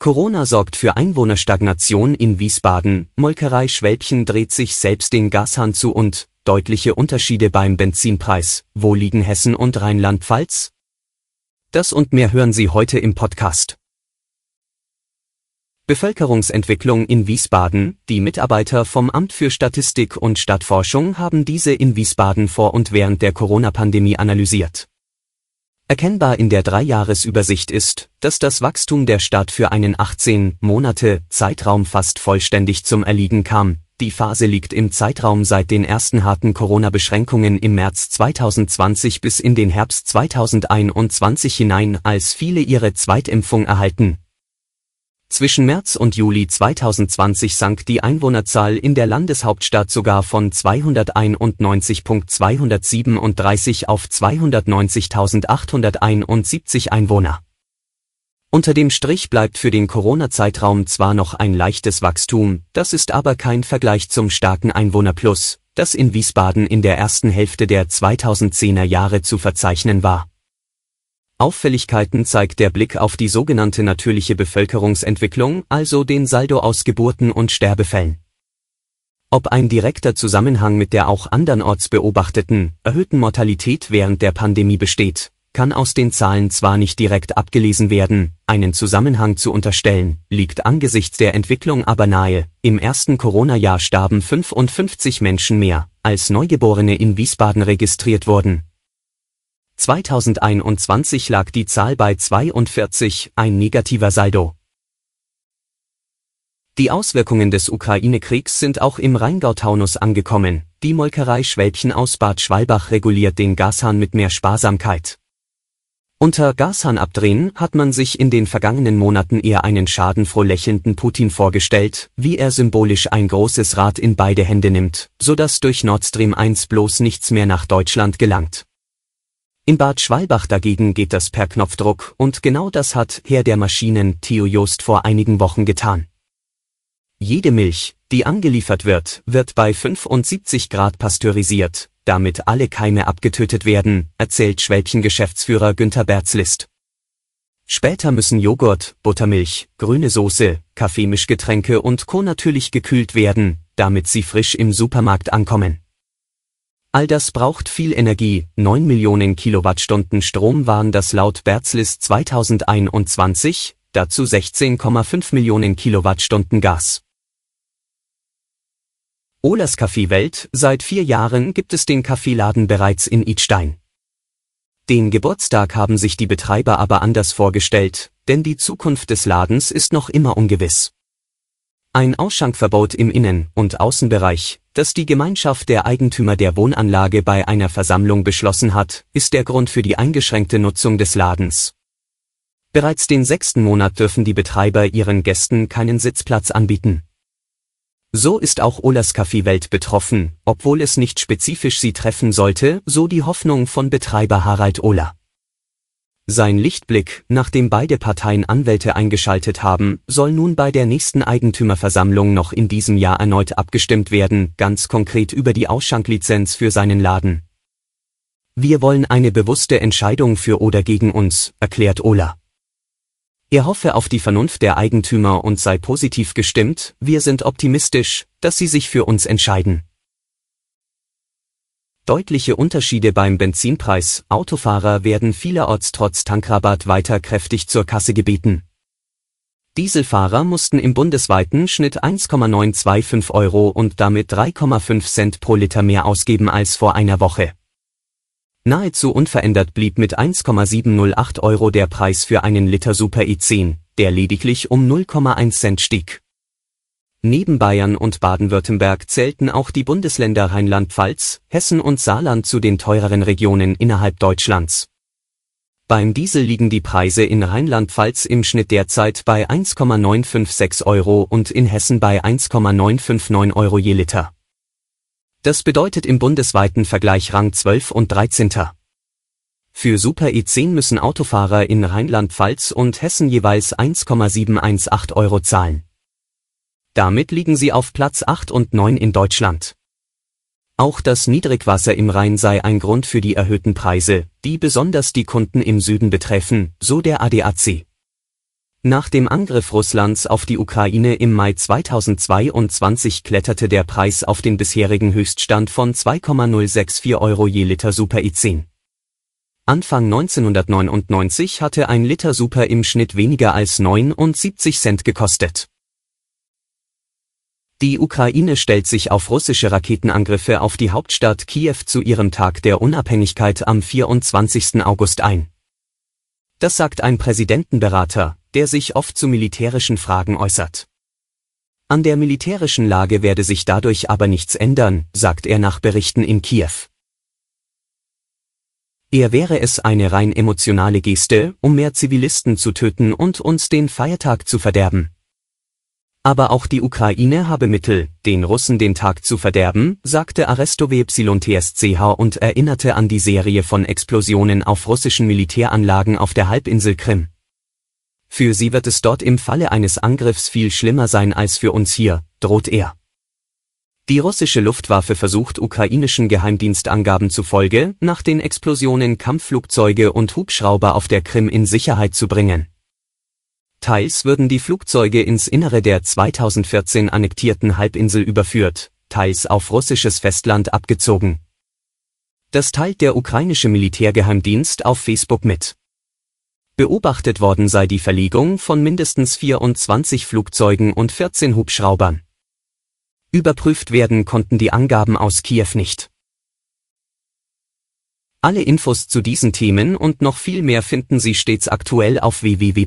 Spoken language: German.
Corona sorgt für Einwohnerstagnation in Wiesbaden, Molkerei Schwälbchen dreht sich selbst den Gashahn zu und deutliche Unterschiede beim Benzinpreis. Wo liegen Hessen und Rheinland-Pfalz? Das und mehr hören Sie heute im Podcast. Bevölkerungsentwicklung in Wiesbaden. Die Mitarbeiter vom Amt für Statistik und Stadtforschung haben diese in Wiesbaden vor und während der Corona-Pandemie analysiert. Erkennbar in der Dreijahresübersicht ist, dass das Wachstum der Stadt für einen 18 Monate Zeitraum fast vollständig zum Erliegen kam. Die Phase liegt im Zeitraum seit den ersten harten Corona-Beschränkungen im März 2020 bis in den Herbst 2021 hinein, als viele ihre Zweitimpfung erhalten zwischen März und Juli 2020 sank die Einwohnerzahl in der Landeshauptstadt sogar von 291.237 auf 290.871 Einwohner. Unter dem Strich bleibt für den Corona-Zeitraum zwar noch ein leichtes Wachstum, das ist aber kein Vergleich zum starken Einwohnerplus, das in Wiesbaden in der ersten Hälfte der 2010er Jahre zu verzeichnen war Auffälligkeiten zeigt der Blick auf die sogenannte natürliche Bevölkerungsentwicklung, also den Saldo aus Geburten und Sterbefällen. Ob ein direkter Zusammenhang mit der auch andernorts beobachteten, erhöhten Mortalität während der Pandemie besteht, kann aus den Zahlen zwar nicht direkt abgelesen werden, einen Zusammenhang zu unterstellen, liegt angesichts der Entwicklung aber nahe, im ersten Corona-Jahr starben 55 Menschen mehr, als Neugeborene in Wiesbaden registriert wurden 2021 lag die Zahl bei 42, ein negativer Saldo. Die Auswirkungen des Ukraine-Kriegs sind auch im Rheingau-Taunus angekommen. Die Molkerei Schwälbchen aus Bad Schwalbach reguliert den Gashahn mit mehr Sparsamkeit. Unter Gashahn abdrehen hat man sich in den vergangenen Monaten eher einen schadenfroh lächelnden Putin vorgestellt, wie er symbolisch ein großes Rad in beide Hände nimmt, so dass durch Nord Stream 1 bloß nichts mehr nach Deutschland gelangt. In Bad Schwalbach dagegen geht das per Knopfdruck und genau das hat Herr der Maschinen Theo Jost vor einigen Wochen getan. Jede Milch, die angeliefert wird, wird bei 75 Grad pasteurisiert, damit alle Keime abgetötet werden, erzählt Schwälbchen-Geschäftsführer Günther Berzlist. Später müssen Joghurt, Buttermilch, grüne Soße, Kaffeemischgetränke und Co. natürlich gekühlt werden, damit sie frisch im Supermarkt ankommen. All das braucht viel Energie, 9 Millionen Kilowattstunden Strom waren das laut Berzlis 2021, dazu 16,5 Millionen Kilowattstunden Gas. Olas Kaffeewelt, seit vier Jahren gibt es den Kaffeeladen bereits in Idstein. Den Geburtstag haben sich die Betreiber aber anders vorgestellt, denn die Zukunft des Ladens ist noch immer ungewiss. Ein Ausschankverbot im Innen- und Außenbereich, das die Gemeinschaft der Eigentümer der Wohnanlage bei einer Versammlung beschlossen hat, ist der Grund für die eingeschränkte Nutzung des Ladens. Bereits den sechsten Monat dürfen die Betreiber ihren Gästen keinen Sitzplatz anbieten. So ist auch Olas Café Welt betroffen, obwohl es nicht spezifisch sie treffen sollte, so die Hoffnung von Betreiber Harald Ohler. Sein Lichtblick, nachdem beide Parteien Anwälte eingeschaltet haben, soll nun bei der nächsten Eigentümerversammlung noch in diesem Jahr erneut abgestimmt werden, ganz konkret über die Ausschanklizenz für seinen Laden. Wir wollen eine bewusste Entscheidung für oder gegen uns, erklärt Ola. Er hoffe auf die Vernunft der Eigentümer und sei positiv gestimmt, wir sind optimistisch, dass sie sich für uns entscheiden. Deutliche Unterschiede beim Benzinpreis. Autofahrer werden vielerorts trotz Tankrabatt weiter kräftig zur Kasse gebeten. Dieselfahrer mussten im bundesweiten Schnitt 1,925 Euro und damit 3,5 Cent pro Liter mehr ausgeben als vor einer Woche. Nahezu unverändert blieb mit 1,708 Euro der Preis für einen Liter Super E10, der lediglich um 0,1 Cent stieg. Neben Bayern und Baden-Württemberg zählten auch die Bundesländer Rheinland-Pfalz, Hessen und Saarland zu den teureren Regionen innerhalb Deutschlands. Beim Diesel liegen die Preise in Rheinland-Pfalz im Schnitt derzeit bei 1,956 Euro und in Hessen bei 1,959 Euro je Liter. Das bedeutet im bundesweiten Vergleich Rang 12 und 13. Für Super E10 müssen Autofahrer in Rheinland-Pfalz und Hessen jeweils 1,718 Euro zahlen. Damit liegen sie auf Platz 8 und 9 in Deutschland. Auch das Niedrigwasser im Rhein sei ein Grund für die erhöhten Preise, die besonders die Kunden im Süden betreffen, so der ADAC. Nach dem Angriff Russlands auf die Ukraine im Mai 2022 kletterte der Preis auf den bisherigen Höchststand von 2,064 Euro je Liter Super i10. Anfang 1999 hatte ein Liter Super im Schnitt weniger als 79 Cent gekostet. Die Ukraine stellt sich auf russische Raketenangriffe auf die Hauptstadt Kiew zu ihrem Tag der Unabhängigkeit am 24. August ein. Das sagt ein Präsidentenberater, der sich oft zu militärischen Fragen äußert. An der militärischen Lage werde sich dadurch aber nichts ändern, sagt er nach Berichten in Kiew. Er wäre es eine rein emotionale Geste, um mehr Zivilisten zu töten und uns den Feiertag zu verderben. Aber auch die Ukraine habe Mittel, den Russen den Tag zu verderben, sagte Arestow TSCH und erinnerte an die Serie von Explosionen auf russischen Militäranlagen auf der Halbinsel Krim. Für sie wird es dort im Falle eines Angriffs viel schlimmer sein als für uns hier, droht er. Die russische Luftwaffe versucht ukrainischen Geheimdienstangaben zufolge, nach den Explosionen Kampfflugzeuge und Hubschrauber auf der Krim in Sicherheit zu bringen. Teils würden die Flugzeuge ins Innere der 2014 annektierten Halbinsel überführt, teils auf russisches Festland abgezogen. Das teilt der ukrainische Militärgeheimdienst auf Facebook mit. Beobachtet worden sei die Verlegung von mindestens 24 Flugzeugen und 14 Hubschraubern. Überprüft werden konnten die Angaben aus Kiew nicht. Alle Infos zu diesen Themen und noch viel mehr finden Sie stets aktuell auf www